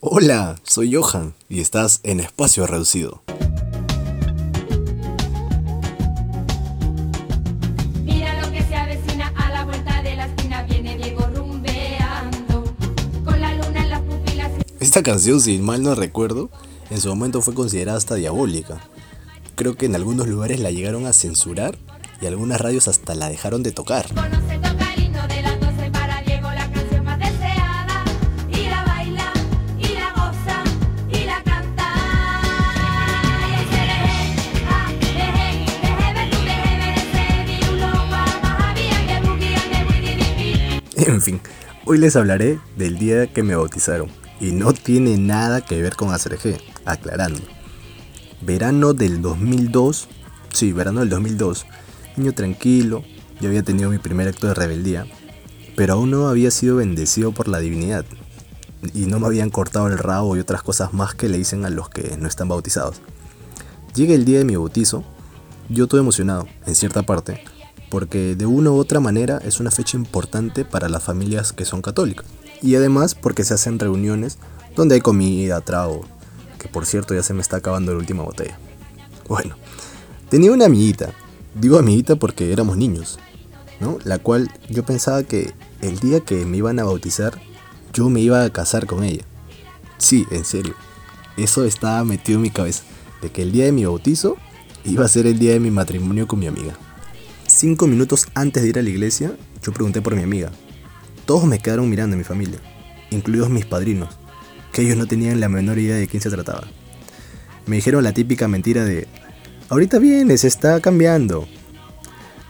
Hola, soy Johan y estás en Espacio Reducido. Mira lo que se avecina a la vuelta de la esquina, viene Diego rumbeando, con la luna en las pupilas. Esta canción, si mal no recuerdo, en su momento fue considerada hasta diabólica. Creo que en algunos lugares la llegaron a censurar y algunas radios hasta la dejaron de tocar. En fin, hoy les hablaré del día que me bautizaron y no tiene nada que ver con ACRG, aclarando. Verano del 2002, sí, verano del 2002, niño tranquilo, yo había tenido mi primer acto de rebeldía, pero aún no había sido bendecido por la divinidad y no me habían cortado el rabo y otras cosas más que le dicen a los que no están bautizados. Llega el día de mi bautizo, yo estoy emocionado, en cierta parte, porque de una u otra manera es una fecha importante para las familias que son católicas. Y además porque se hacen reuniones donde hay comida, trago, que por cierto ya se me está acabando la última botella. Bueno, tenía una amiguita, digo amiguita porque éramos niños, ¿no? La cual yo pensaba que el día que me iban a bautizar, yo me iba a casar con ella. Sí, en serio. Eso estaba metido en mi cabeza, de que el día de mi bautizo iba a ser el día de mi matrimonio con mi amiga. Cinco minutos antes de ir a la iglesia, yo pregunté por mi amiga. Todos me quedaron mirando en mi familia, incluidos mis padrinos, que ellos no tenían la menor idea de quién se trataba. Me dijeron la típica mentira de, ahorita viene, se está cambiando.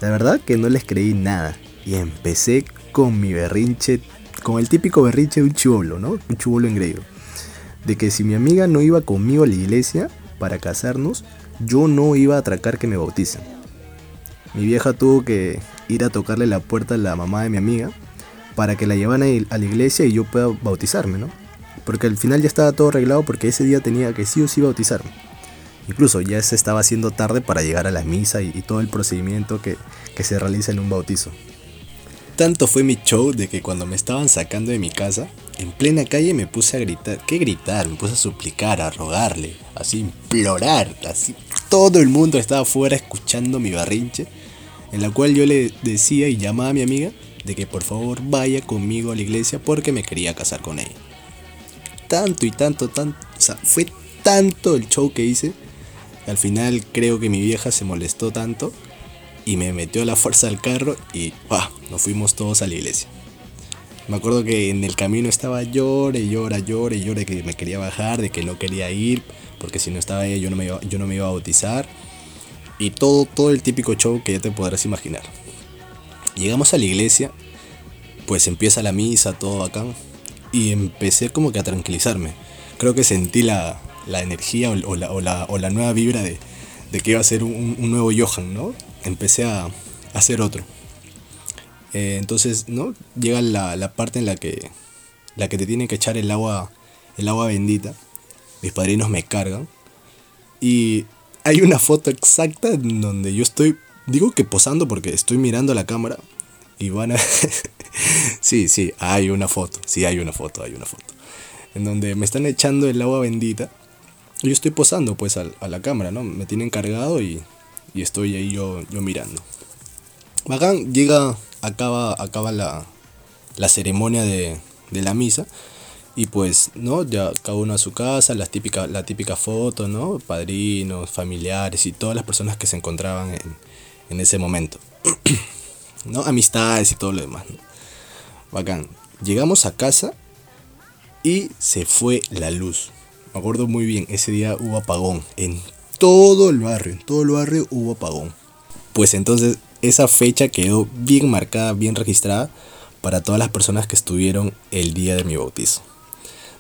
La verdad que no les creí nada y empecé con mi berrinche, con el típico berrinche de un chivolo, ¿no? Un chivolo engreído. De que si mi amiga no iba conmigo a la iglesia para casarnos, yo no iba a atracar que me bauticen. Mi vieja tuvo que ir a tocarle la puerta a la mamá de mi amiga para que la llevaran a la iglesia y yo pueda bautizarme, ¿no? Porque al final ya estaba todo arreglado porque ese día tenía que sí o sí bautizarme. Incluso ya se estaba haciendo tarde para llegar a la misa y, todo el procedimiento que, que se realiza en un bautizo. Tanto fue mi show de que cuando me estaban sacando de mi casa, en plena calle me puse a gritar. ¿Qué gritar? Me puse a suplicar, a rogarle, así implorar, así. Todo el mundo estaba afuera escuchando mi barrinche, en la cual yo le decía y llamaba a mi amiga de que por favor vaya conmigo a la iglesia porque me quería casar con ella. Tanto y tanto, tanto, o sea, fue tanto el show que hice, al final creo que mi vieja se molestó tanto y me metió a la fuerza al carro y ¡ah! nos fuimos todos a la iglesia. Me acuerdo que en el camino estaba llore, llora, llore, llore que me quería bajar, de que no quería ir, porque si no estaba ella yo no me yo no me iba a bautizar. Y todo, todo el típico show que ya te podrás imaginar. Llegamos a la iglesia, pues empieza la misa, todo bacán. Y empecé como que a tranquilizarme. Creo que sentí la, la energía o, la, o, la, o la nueva vibra de, de que iba a ser un, nuevo Johan, ¿no? Empecé a, a hacer otro. Eh, entonces, ¿no? Llega la, la, parte en la que, la que te tienen que echar el agua, el agua bendita. Mis padrinos me cargan. Y hay una foto exacta en donde yo estoy, digo que posando porque estoy mirando la cámara. Y van a... sí, sí, hay una foto. Sí, hay una foto, hay una foto. En donde me están echando el agua bendita. Y yo estoy posando pues a, a la cámara, ¿no? Me tienen cargado y, y estoy ahí yo, yo mirando. Bacán, llega, acaba, acaba la, la ceremonia de, de, la misa. Y pues, ¿no? Ya cada uno a su casa, la típica, la típica foto, ¿no? Padrinos, familiares y todas las personas que se encontraban en, en ese momento. ¿No? Amistades y todo lo demás. Bacán. Llegamos a casa y se fue la luz. Me acuerdo muy bien, ese día hubo apagón. En todo el barrio, en todo el barrio hubo apagón. Pues entonces esa fecha quedó bien marcada, bien registrada para todas las personas que estuvieron el día de mi bautizo.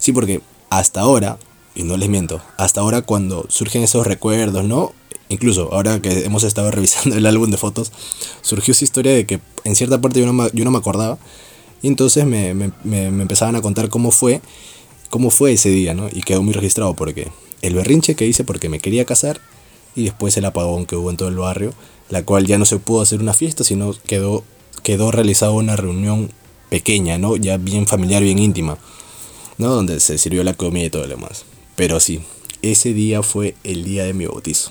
Sí, porque hasta ahora, y no les miento, hasta ahora cuando surgen esos recuerdos, ¿no? Incluso ahora que hemos estado revisando el álbum de fotos, surgió esa historia de que en cierta parte yo no me, yo no me acordaba. Y entonces me, me, me, me empezaban a contar cómo fue, cómo fue ese día, ¿no? Y quedó muy registrado porque el berrinche que hice porque me quería casar y después el apagón que hubo en todo el barrio, la cual ya no se pudo hacer una fiesta, sino quedó, quedó realizada una reunión pequeña, ¿no? Ya bien familiar, bien íntima. ¿No? Donde se sirvió la comida y todo lo demás. Pero sí, ese día fue el día de mi bautizo.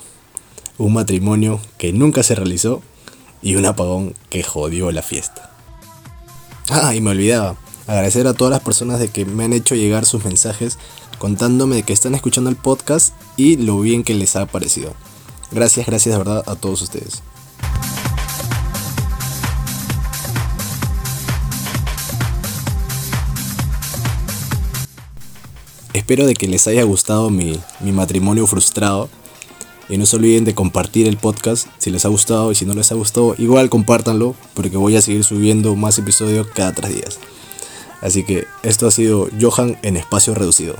Un matrimonio que nunca se realizó y un apagón que jodió la fiesta. Ah, y me olvidaba, agradecer a todas las personas de que me han hecho llegar sus mensajes contándome de que están escuchando el podcast y lo bien que les ha parecido. Gracias, gracias de verdad a todos ustedes. Espero de que les haya gustado mi, mi matrimonio frustrado. Y no se olviden de compartir el podcast si les ha gustado y si no les ha gustado, igual compártanlo porque voy a seguir subiendo más episodios cada tres días. Así que esto ha sido Johan en espacio reducido.